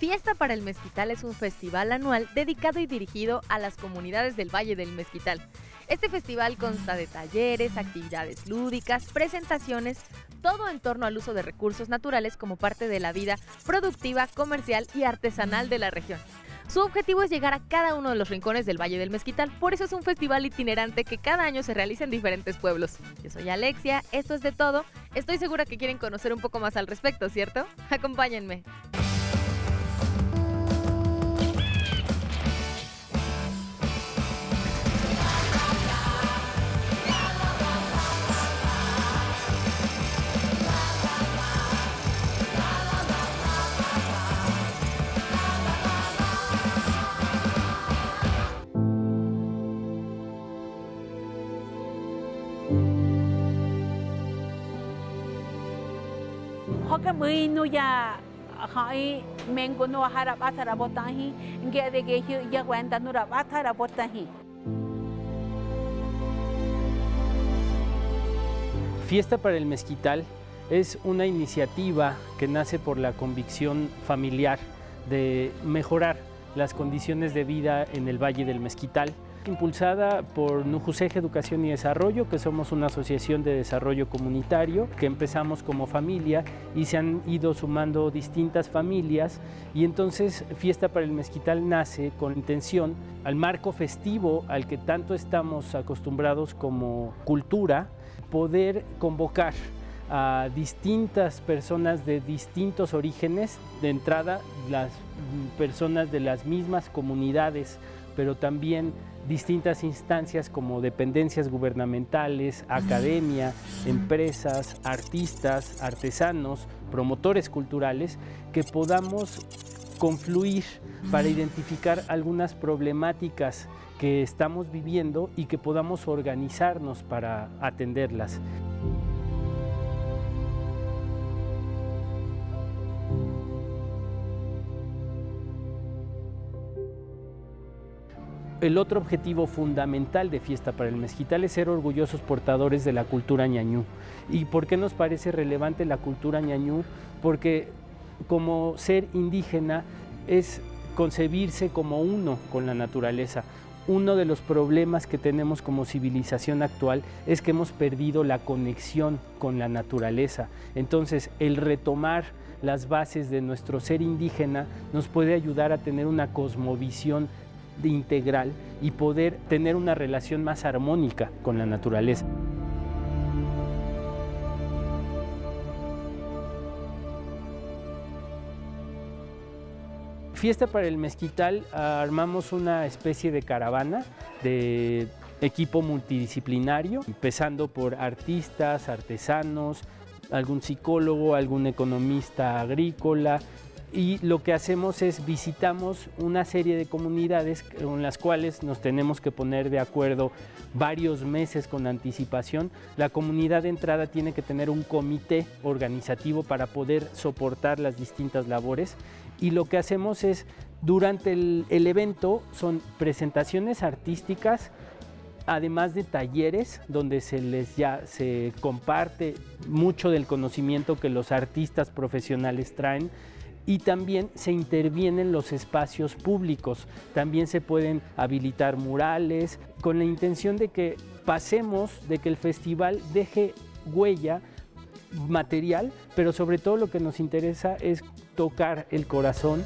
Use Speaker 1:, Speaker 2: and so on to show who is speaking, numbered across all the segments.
Speaker 1: Fiesta para el Mezquital es un festival anual dedicado y dirigido a las comunidades del Valle del Mezquital. Este festival consta de talleres, actividades lúdicas, presentaciones, todo en torno al uso de recursos naturales como parte de la vida productiva, comercial y artesanal de la región. Su objetivo es llegar a cada uno de los rincones del Valle del Mezquital, por eso es un festival itinerante que cada año se realiza en diferentes pueblos. Yo soy Alexia, esto es de todo, estoy segura que quieren conocer un poco más al respecto, ¿cierto? Acompáñenme.
Speaker 2: Fiesta para el Mezquital es una iniciativa que nace por la convicción familiar de mejorar las condiciones de vida en el Valle del Mezquital impulsada por Nujuseje Educación y Desarrollo, que somos una asociación de desarrollo comunitario, que empezamos como familia y se han ido sumando distintas familias. Y entonces Fiesta para el Mezquital nace con intención al marco festivo al que tanto estamos acostumbrados como cultura, poder convocar a distintas personas de distintos orígenes, de entrada las personas de las mismas comunidades, pero también distintas instancias como dependencias gubernamentales, academia, empresas, artistas, artesanos, promotores culturales, que podamos confluir para identificar algunas problemáticas que estamos viviendo y que podamos organizarnos para atenderlas. El otro objetivo fundamental de Fiesta para el Mezquital es ser orgullosos portadores de la cultura ñañú. ¿Y por qué nos parece relevante la cultura ñañú? Porque como ser indígena es concebirse como uno con la naturaleza. Uno de los problemas que tenemos como civilización actual es que hemos perdido la conexión con la naturaleza. Entonces, el retomar las bases de nuestro ser indígena nos puede ayudar a tener una cosmovisión integral y poder tener una relación más armónica con la naturaleza. Fiesta para el Mezquital, armamos una especie de caravana de equipo multidisciplinario, empezando por artistas, artesanos, algún psicólogo, algún economista agrícola, y lo que hacemos es visitamos una serie de comunidades con las cuales nos tenemos que poner de acuerdo varios meses con anticipación. La comunidad de entrada tiene que tener un comité organizativo para poder soportar las distintas labores y lo que hacemos es durante el, evento son presentaciones artísticas, además de talleres donde se les ya se comparte mucho del conocimiento que los artistas profesionales traen y también se intervienen los espacios públicos. También se pueden habilitar murales con la intención de que pasemos, de que el festival deje huella material, pero sobre todo lo que nos interesa es tocar el corazón.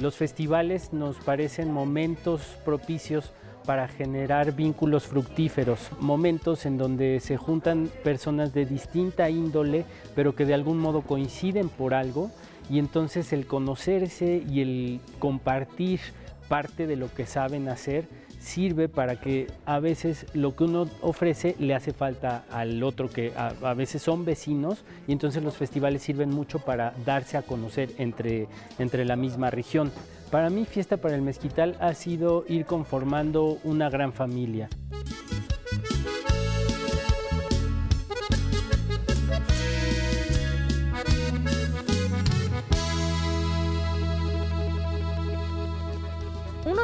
Speaker 2: Los festivales nos parecen momentos propicios para generar vínculos fructíferos, momentos en donde se juntan personas de distinta índole, pero que de algún modo coinciden por algo, y entonces el conocerse y el compartir parte de lo que saben hacer sirve para que a veces lo que uno ofrece le hace falta al otro que a, veces son vecinos y entonces los festivales sirven mucho para darse a conocer entre, entre la misma región. Para mí Fiesta para el Mezquital ha sido ir conformando una gran familia.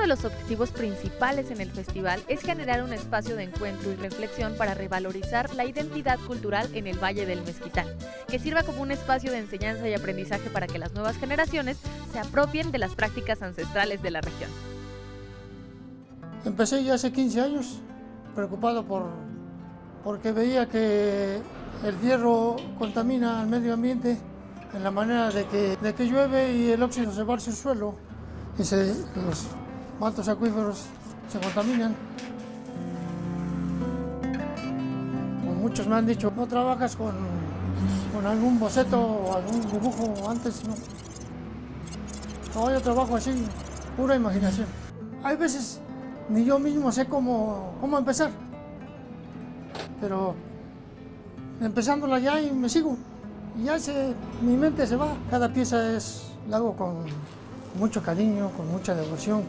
Speaker 1: Los objetivos principales en el festival es generar un espacio de encuentro y reflexión para revalorizar la identidad cultural en el Valle del Mezquital, que sirva como un espacio de enseñanza y aprendizaje para que las nuevas generaciones se apropien de las prácticas ancestrales de la región.
Speaker 3: Empecé ya hace 15 años, preocupado por, porque veía que el fierro contamina al medio ambiente en la manera de que, de que llueve y el óxido se va al suelo y se, los mantos acuíferos se contaminan. muchos me han dicho, no trabajas con, con algún boceto o algún dibujo antes, no. No, yo trabajo así, pura imaginación. Hay veces ni yo mismo sé cómo, cómo empezar, pero empezándola ya y me sigo. Y ya se, mi mente se va. Cada pieza es, la hago con mucho cariño, con mucha devoción.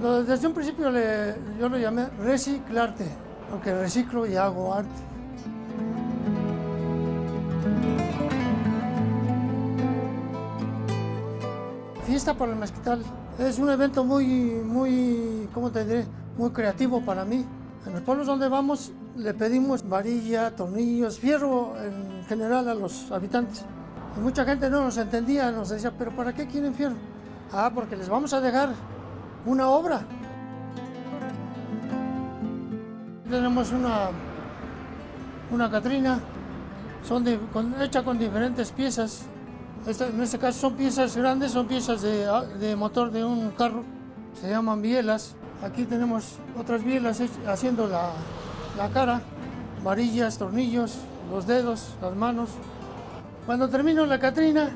Speaker 3: Desde un principio le, yo lo llamé reciclarte, porque reciclo y hago arte. Fiesta por el Mezquital es un evento muy, muy, ¿cómo te diré? Muy creativo para mí. En los pueblos donde vamos le pedimos varilla, tornillos, fierro en general a los habitantes. Y mucha gente no nos entendía, nos decía, pero ¿para qué quieren fierro? Ah, porque les vamos a dejar una obra. Tenemos una, una Catrina, son hecha con diferentes piezas. en este caso son piezas grandes, son piezas de, de motor de un carro, se llaman bielas. Aquí tenemos otras bielas haciendo la, la cara, varillas, tornillos, los dedos, las manos. Cuando termino la Catrina,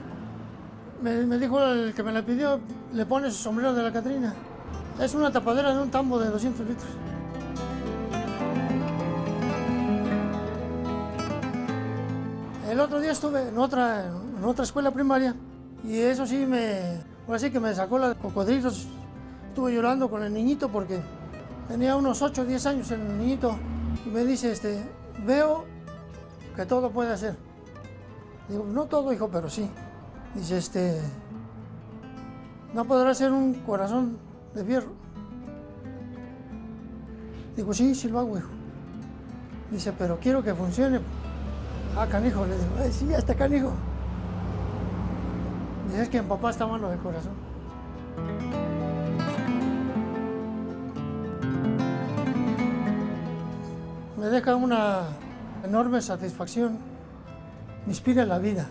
Speaker 3: me, dijo el que me la pidió, le pone su sombrero de la Catrina. Es una tapadera de un tambo de 200 litros. El otro día estuve en otra, en otra escuela primaria y eso sí me, así que me sacó la cocodrilos. Estuve llorando con el niñito porque tenía unos 8 o 10 años el niñito y me dice, este, veo que todo puede hacer. Digo, no todo, hijo, pero sí. Dice, este, no podrá ser un corazón de fierro. Digo, sí, sí lo hago, hijo. Dice, pero quiero que funcione. Ah, canijo, le digo, sí, hasta canijo. Dice, es que en papá está malo de corazón. Me deja una enorme satisfacción, me inspira la vida.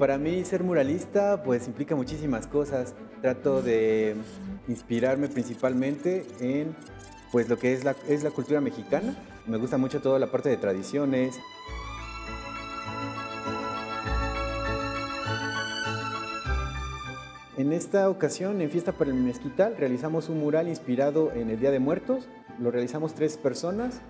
Speaker 4: Para mí ser muralista pues implica muchísimas cosas. Trato de inspirarme principalmente en pues lo que es la, es la cultura mexicana. Me gusta mucho toda la parte de tradiciones. En esta ocasión, en Fiesta para el Mezquital, realizamos un mural inspirado en el Día de Muertos. Lo realizamos tres personas,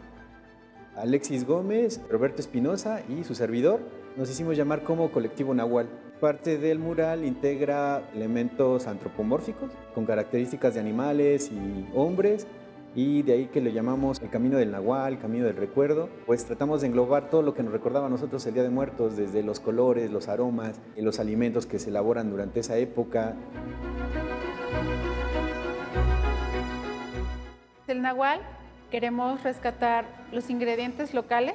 Speaker 4: Alexis Gómez, Roberto Espinosa y su servidor. Nos hicimos llamar como Colectivo Nahual. Parte del mural integra elementos antropomórficos con características de animales y hombres y de ahí que lo llamamos el camino del Nahual, el camino del recuerdo, pues tratamos de englobar todo lo que nos recordaba a nosotros el Día de Muertos, desde los colores, los aromas, los alimentos que se elaboran durante esa época.
Speaker 5: El Nahual Queremos rescatar los ingredientes locales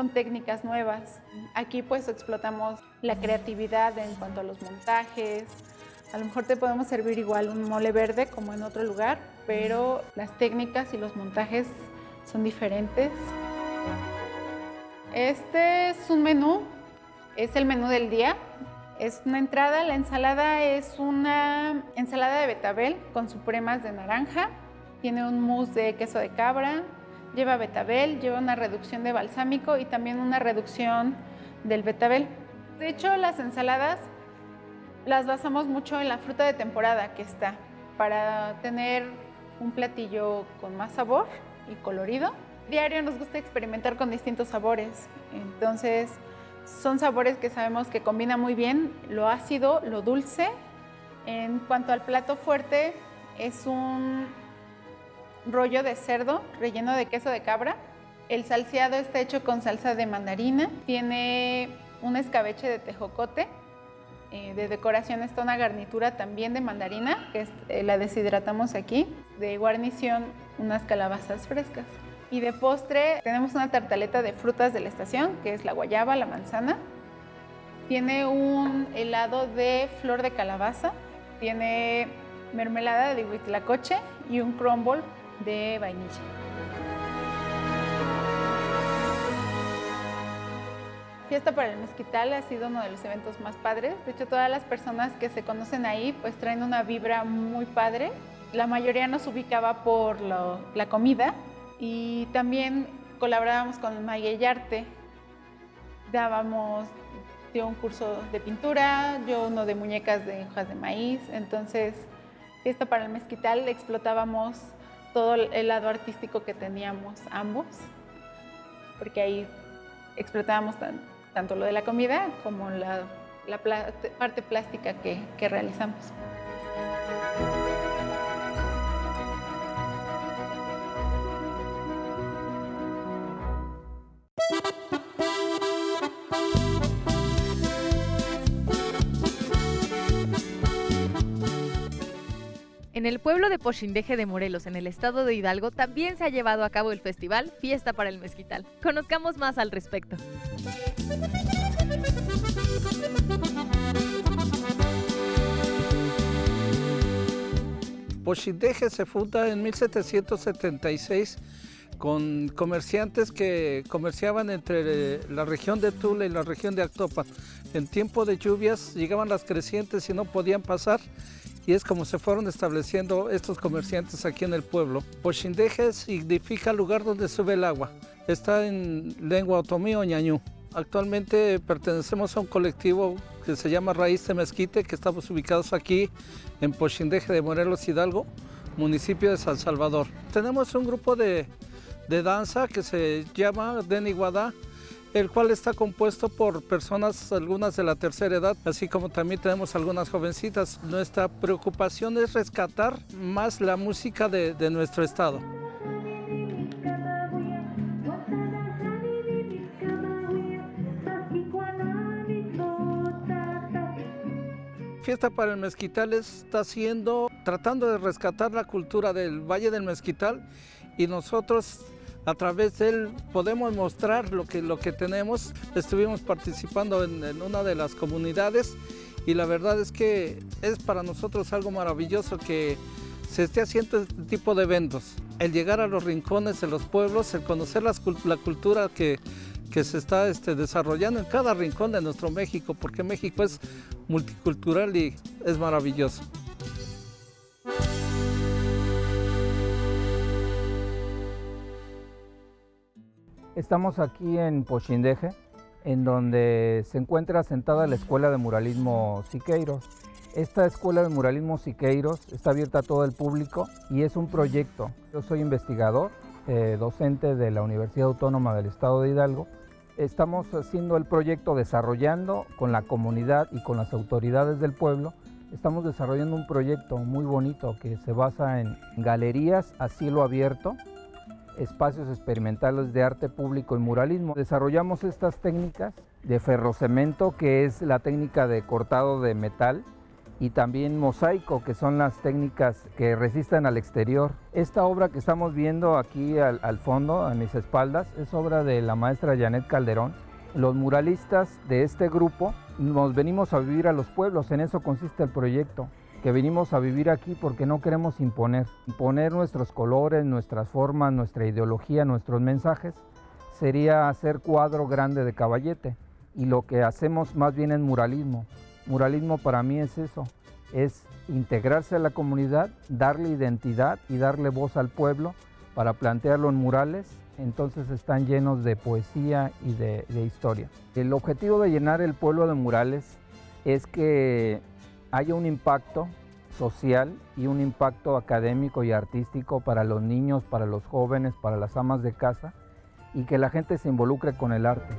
Speaker 5: con técnicas nuevas. Aquí pues explotamos la creatividad en cuanto a los montajes. A lo mejor te podemos servir igual un mole verde como en otro lugar, pero las técnicas y los montajes son diferentes. Este es un menú, es el menú del día. Es una entrada, la ensalada es una ensalada de betabel con supremas de naranja, tiene un mousse de queso de cabra, lleva betabel, lleva una reducción de balsámico y también una reducción del betabel. De hecho, las ensaladas las basamos mucho en la fruta de temporada que está para tener un platillo con más sabor y colorido. Diario nos gusta experimentar con distintos sabores, entonces son sabores que sabemos que combinan muy bien lo ácido, lo dulce. En cuanto al plato fuerte, es un rollo de cerdo relleno de queso de cabra El salseado está hecho con salsa de mandarina, tiene un escabeche de tejocote, eh, de decoración está una garnitura también de mandarina, que eh, la deshidratamos aquí, de guarnición unas calabazas frescas. Y de postre tenemos una tartaleta de frutas de la estación, que es la guayaba, la manzana. Tiene un helado de flor de calabaza, tiene mermelada de huitlacoche y un crumble de vainilla. Fiesta para el Mezquital ha sido uno de los eventos más padres. De hecho, todas las personas que se conocen ahí pues traen una vibra muy padre. La mayoría nos ubicaba por la comida y también colaborábamos con Arte. Dábamos dio un curso de pintura, yo uno de muñecas de hojas de maíz. Entonces, Fiesta para el Mezquital explotábamos todo el lado artístico que teníamos ambos, porque ahí explotábamos tanto lo de la comida como la, parte plástica que, que realizamos.
Speaker 1: El pueblo de Pochindeje de Morelos, en el estado de Hidalgo, también se ha llevado a cabo el festival Fiesta para el Mezquital. Conozcamos más al respecto.
Speaker 6: Pochindeje se funda en 1776 con comerciantes que comerciaban entre la región de Tula y la región de Actopan. En tiempo de lluvias llegaban las crecientes y no podían pasar y es como se fueron estableciendo estos comerciantes aquí en el pueblo. Pochindeje significa lugar donde sube el agua. Está en lengua otomí o ñañú. Actualmente pertenecemos a un colectivo que se llama Raíz de Mezquite, que estamos ubicados aquí en Pochindeje de Morelos Hidalgo, municipio de San Salvador. Tenemos un grupo de, de danza que se llama Deniguadá, el cual está compuesto por personas, algunas de la tercera edad, así como también tenemos algunas jovencitas. Nuestra preocupación es rescatar más la música de, nuestro estado. Fiesta para el Mezquital está haciendo, tratando de rescatar la cultura del Valle del Mezquital y nosotros a través de él podemos mostrar lo que, lo que tenemos. Estuvimos participando en, una de las comunidades y la verdad es que es para nosotros algo maravilloso que se esté haciendo este tipo de eventos. El llegar a los rincones de los pueblos, el conocer la cultura que, que se está este, desarrollando en cada rincón de nuestro México, porque México es multicultural y es maravilloso.
Speaker 7: Estamos aquí en Pochindeje, en donde se encuentra sentada la Escuela de Muralismo Siqueiros. Esta Escuela de Muralismo Siqueiros está abierta a todo el público y es un proyecto. Yo soy investigador, eh, docente de la Universidad Autónoma del Estado de Hidalgo. Estamos haciendo el proyecto desarrollando con la comunidad y con las autoridades del pueblo. Estamos desarrollando un proyecto muy bonito que se basa en galerías a cielo abierto espacios experimentales de arte público y muralismo. Desarrollamos estas técnicas de ferrocemento, que es la técnica de cortado de metal, y también mosaico, que son las técnicas que resisten al exterior. Esta obra que estamos viendo aquí al, fondo, a mis espaldas, es obra de la maestra Janet Calderón. Los muralistas de este grupo nos venimos a vivir a los pueblos, en eso consiste el proyecto que venimos a vivir aquí porque no queremos imponer. Imponer nuestros colores, nuestras formas, nuestra ideología, nuestros mensajes, sería hacer cuadro grande de caballete. Y lo que hacemos más bien es muralismo. Muralismo para mí es eso, es integrarse a la comunidad, darle identidad y darle voz al pueblo para plantearlo en murales. Entonces están llenos de poesía y de, de historia. El objetivo de llenar el pueblo de murales es que haya un impacto social y un impacto académico y artístico para los niños, para los jóvenes, para las amas de casa y que la gente se involucre con el arte.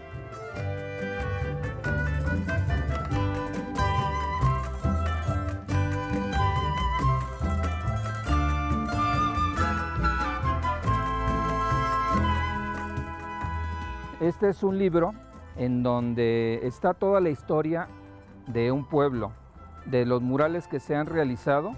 Speaker 7: Este es un libro en donde está toda la historia de un pueblo, de los murales que se han realizado.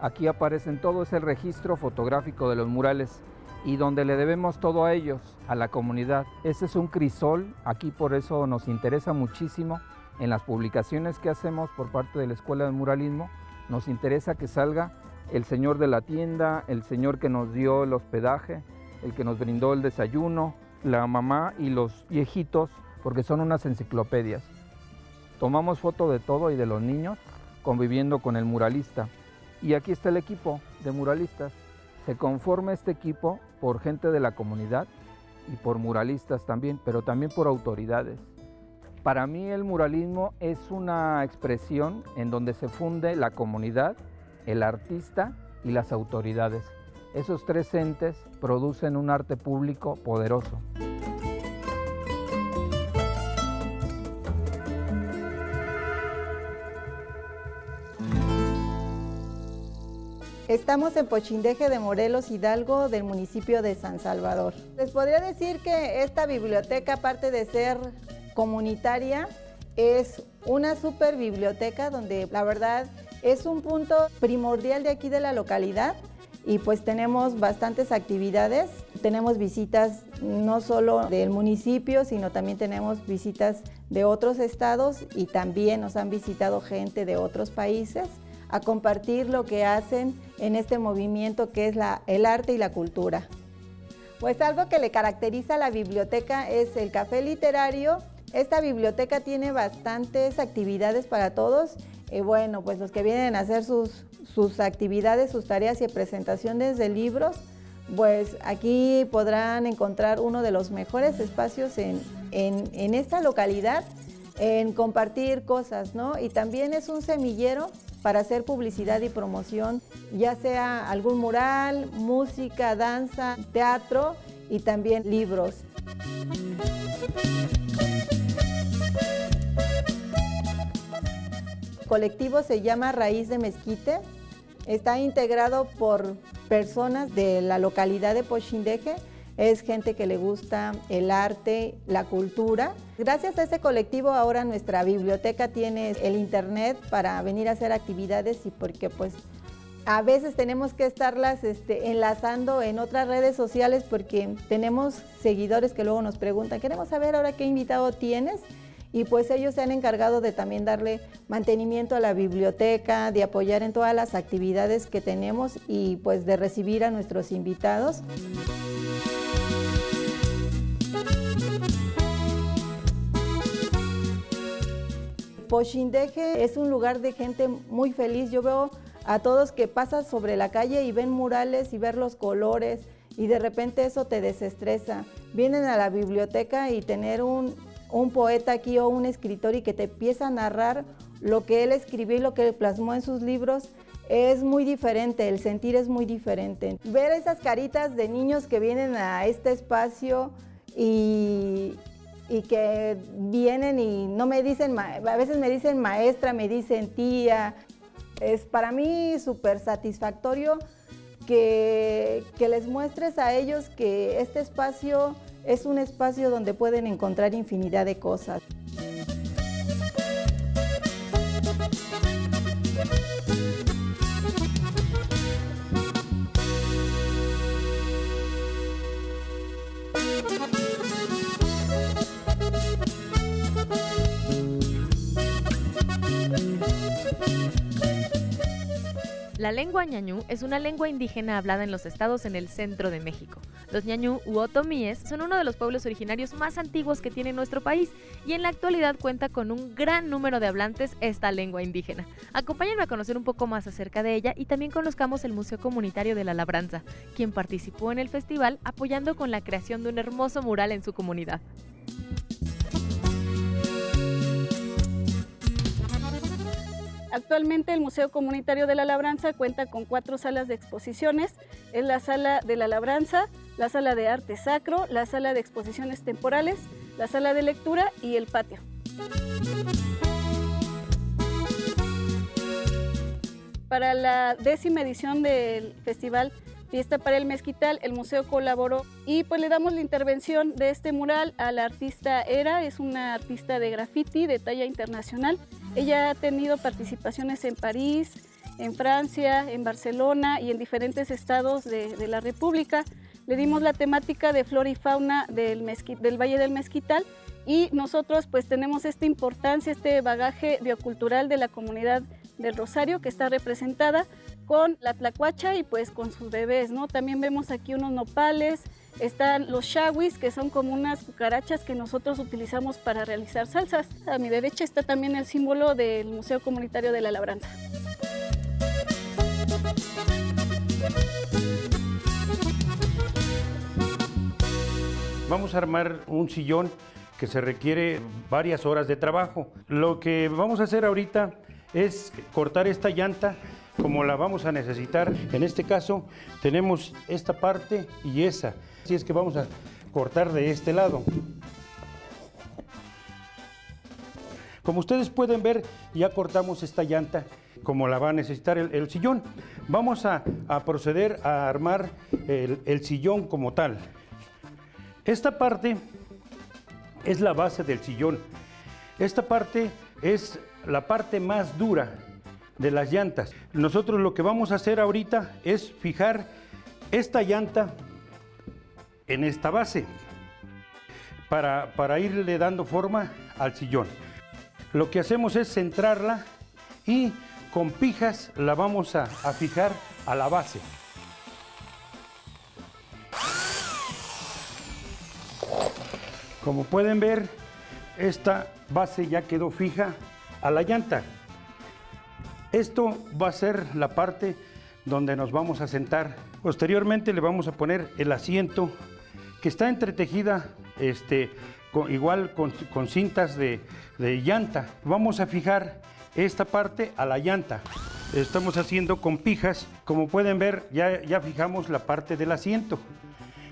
Speaker 7: Aquí aparecen todo ese registro fotográfico de los murales y donde le debemos todo a ellos, a la comunidad. Este es un crisol, aquí por eso nos interesa muchísimo en las publicaciones que hacemos por parte de la Escuela de Muralismo, nos interesa que salga el señor de la tienda, el señor que nos dio el hospedaje, el que nos brindó el desayuno, la mamá y los viejitos, porque son unas enciclopedias. Tomamos foto de todo y de los niños conviviendo con el muralista. Y aquí está el equipo de muralistas. Se conforma este equipo por gente de la comunidad y por muralistas también, pero también por autoridades. Para mí el muralismo es una expresión en donde se funde la comunidad, el artista y las autoridades. Esos tres entes producen un arte público poderoso.
Speaker 8: Estamos en Pochindeje de Morelos, Hidalgo, del municipio de San Salvador. Les podría decir que esta biblioteca, aparte de ser comunitaria, es una super biblioteca donde la verdad es un punto primordial de aquí de la localidad y pues tenemos bastantes actividades. Tenemos visitas no solo del municipio, sino también tenemos visitas de otros estados y también nos han visitado gente de otros países a compartir lo que hacen en este movimiento que es la, el arte y la cultura. Pues algo que le caracteriza a la biblioteca es el café literario. Esta biblioteca tiene bastantes actividades para todos. Y bueno, pues los que vienen a hacer sus, sus actividades, sus tareas y presentaciones de libros, pues aquí podrán encontrar uno de los mejores espacios en, en, en esta localidad en compartir cosas, ¿no? Y también es un semillero para hacer publicidad y promoción, ya sea algún mural, música, danza, teatro y también libros. El colectivo se llama Raíz de Mezquite. Está integrado por personas de la localidad de Pochindeje es gente que le gusta el arte, la cultura. Gracias a ese colectivo ahora nuestra biblioteca tiene el internet para venir a hacer actividades y porque pues a veces tenemos que estarlas este, enlazando en otras redes sociales porque tenemos seguidores que luego nos preguntan, queremos saber ahora qué invitado tienes y pues ellos se han encargado de también darle mantenimiento a la biblioteca, de apoyar en todas las actividades que tenemos y pues de recibir a nuestros invitados. Pochindeje es un lugar de gente muy feliz. Yo veo a todos que pasan sobre la calle y ven murales y ver los colores y de repente eso te desestresa. Vienen a la biblioteca y tener un, un poeta aquí o un escritor y que te empieza a narrar lo que él escribió y lo que plasmó en sus libros es muy diferente, el sentir es muy diferente. Ver esas caritas de niños que vienen a este espacio y, y que vienen y no me dicen, a veces me dicen maestra, me dicen tía. Es para mí súper satisfactorio que, que les muestres a ellos que este espacio es un espacio donde pueden encontrar infinidad de cosas.
Speaker 1: La lengua ñañú es una lengua indígena hablada en los estados en el centro de México. Los ñañú u otomíes son uno de los pueblos originarios más antiguos que tiene nuestro país y en la actualidad cuenta con un gran número de hablantes esta lengua indígena. Acompáñenme a conocer un poco más acerca de ella y también conozcamos el Museo Comunitario de la Labranza, quien participó en el festival apoyando con la creación de un hermoso mural en su comunidad.
Speaker 9: Actualmente el Museo Comunitario de la Labranza cuenta con cuatro salas de exposiciones. Es la sala de la Labranza, la sala de arte sacro, la sala de exposiciones temporales, la sala de lectura y el patio. Para la décima edición del festival Fiesta para el Mezquital, el museo colaboró y pues le damos la intervención de este mural a la artista Era, es una artista de graffiti de talla internacional. Ella ha tenido participaciones en París, en Francia, en Barcelona y en diferentes estados de, la República. Le dimos la temática de flora y fauna del, del Valle del Mezquital y nosotros pues tenemos esta importancia, este bagaje biocultural de la comunidad del Rosario que está representada con la tlacuacha y pues con sus bebés, ¿no? También vemos aquí unos nopales, están los shawis, que son como unas cucarachas que nosotros utilizamos para realizar salsas. A mi derecha está también el símbolo del Museo Comunitario de la Labranza.
Speaker 10: Vamos a armar un sillón que se requiere varias horas de trabajo. Lo que vamos a hacer ahorita es cortar esta llanta como la vamos a necesitar. En este caso tenemos esta parte y esa. Así es que vamos a cortar de este lado. Como ustedes pueden ver, ya cortamos esta llanta como la va a necesitar el, sillón. Vamos a, proceder a armar el, el sillón como tal. Esta parte es la base del sillón. Esta parte es la parte más dura de las llantas. Nosotros lo que vamos a hacer ahorita es fijar esta llanta en esta base para, para irle dando forma al sillón. Lo que hacemos es centrarla y con pijas la vamos a, a fijar a la base. Como pueden ver, esta base ya quedó fija a la llanta. Esto va a ser la parte donde nos vamos a sentar. Posteriormente le vamos a poner el asiento que está entretejida este, igual con, cintas de, llanta. Vamos a fijar esta parte a la llanta. Estamos haciendo con pijas. Como pueden ver, ya, ya fijamos la parte del asiento.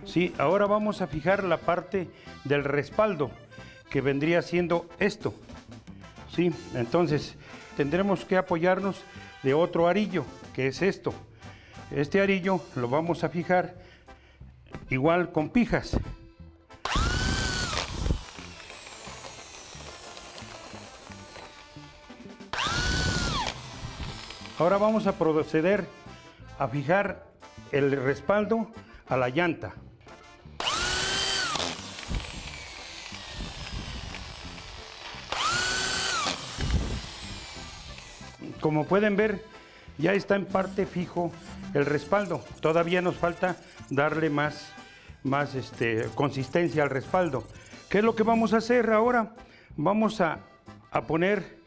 Speaker 10: ¿sí? Ahora vamos a fijar la parte del respaldo, que vendría siendo esto. ¿sí? Entonces, tendremos que apoyarnos de otro arillo, que es esto. Este arillo lo vamos a fijar igual con pijas. Ahora vamos a proceder a fijar el respaldo a la llanta. Como pueden ver, ya está en parte fijo el respaldo. Todavía nos falta darle más, más este, consistencia al respaldo. ¿Qué es lo que vamos a hacer ahora? Vamos a, a poner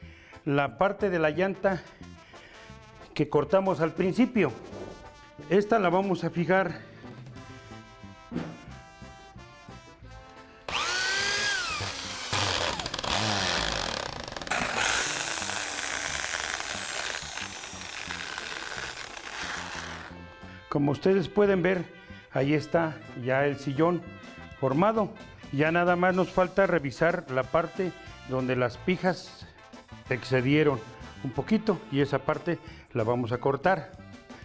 Speaker 10: la parte de la llanta que cortamos al principio. Esta la vamos a fijar Como ustedes pueden ver, ahí está ya el sillón formado. Ya nada más nos falta revisar la parte donde las pijas excedieron un poquito y esa parte la vamos a cortar.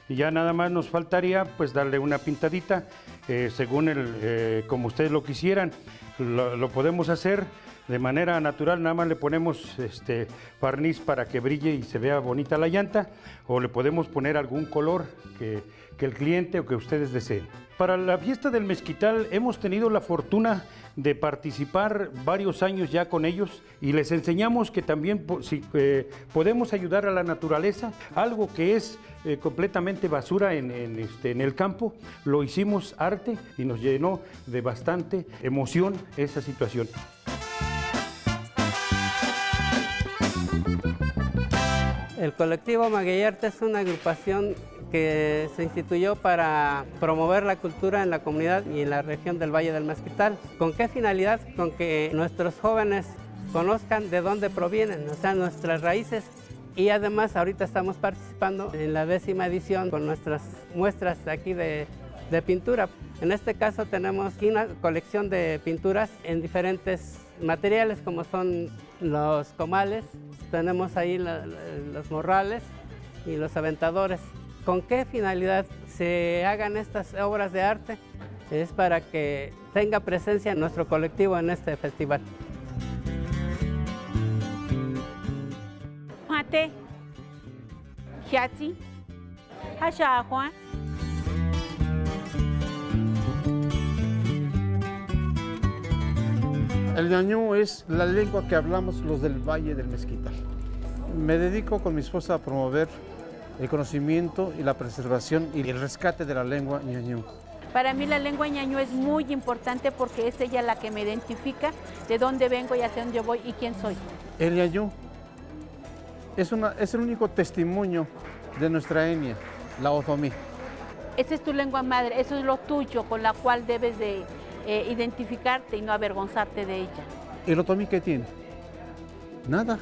Speaker 10: Y ya nada más nos faltaría pues darle una pintadita eh, según el, eh, como ustedes lo quisieran. lo podemos hacer de manera natural, nada más le ponemos este barniz para que brille y se vea bonita la llanta, o le podemos poner algún color que, que el cliente o que ustedes deseen. Para la fiesta del mezquital hemos tenido la fortuna de participar varios años ya con ellos y les enseñamos que también si, eh, podemos ayudar a la naturaleza, algo que es eh, completamente basura en, este, en el campo, lo hicimos arte y nos llenó de bastante emoción esa situación.
Speaker 11: El colectivo Magueyarte es una agrupación que se instituyó para promover la cultura en la comunidad y en la región del Valle del Mezquital. ¿Con qué finalidad? Con que nuestros jóvenes conozcan de dónde provienen, o sea, nuestras raíces. Y además ahorita estamos participando en la décima edición con nuestras muestras aquí de, de pintura. En este caso tenemos una colección de pinturas en diferentes materiales como son los comales, tenemos ahí los morrales y los aventadores. ¿Con qué finalidad se hagan estas obras de arte? Es para que tenga presencia nuestro colectivo en este festival.
Speaker 12: Mate, Hiatzi, Juan.
Speaker 13: El ñañú es la lengua que hablamos los del Valle del Mezquital. Me dedico con mi esposa a promover el conocimiento y la preservación y el rescate de la lengua ñañú.
Speaker 12: Para mí la lengua ñañú es muy importante porque es ella la que me identifica de dónde vengo y hacia dónde voy y quién soy.
Speaker 13: El ñañú es, una, es el único testimonio de nuestra etnia, la otomí.
Speaker 12: Esa es tu lengua madre, eso es lo tuyo con la cual debes de eh, identificarte y no avergonzarte de ella.
Speaker 13: ¿El otomí qué tiene? Nada.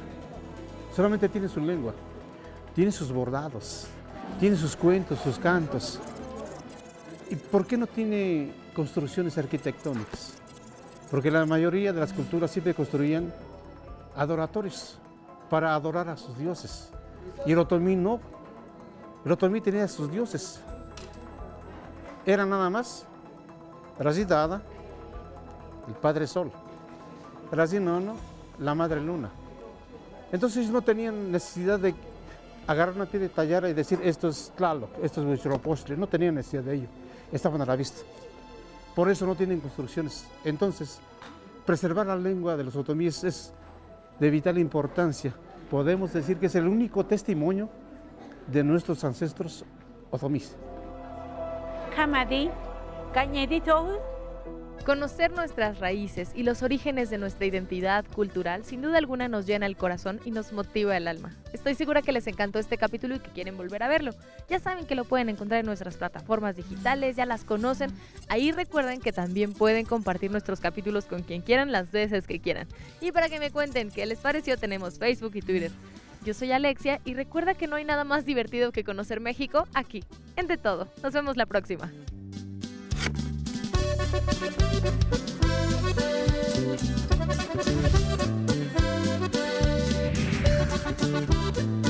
Speaker 13: Solamente tiene su lengua. Tiene sus bordados. Tiene sus cuentos, sus cantos. ¿Y por qué no tiene construcciones arquitectónicas? Porque la mayoría de las culturas siempre construían adoratorios para adorar a sus dioses. Y el otomí no. El otomí tenía sus dioses. Era nada más Razidada, el Padre Sol. Razinono, la Madre Luna. Entonces no tenían necesidad de agarrar una piedra y tallar y decir esto es Tlaloc, esto es Huitzilopochtli. No tenían necesidad de ello. Estaban a la vista. Por eso no tienen construcciones. Entonces, preservar la lengua de los otomíes es de vital importancia. Podemos decir que es el único testimonio de nuestros ancestros otomíes.
Speaker 1: Conocer nuestras raíces y los orígenes de nuestra identidad cultural sin duda alguna nos llena el corazón y nos motiva el alma. Estoy segura que les encantó este capítulo y que quieren volver a verlo. Ya saben que lo pueden encontrar en nuestras plataformas digitales, ya las conocen. Ahí recuerden que también pueden compartir nuestros capítulos con quien quieran las veces que quieran. Y para que me cuenten qué les pareció tenemos Facebook y Twitter. Yo soy Alexia y recuerda que no hay nada más divertido que conocer México aquí, en Todo. Nos vemos la próxima. thank you.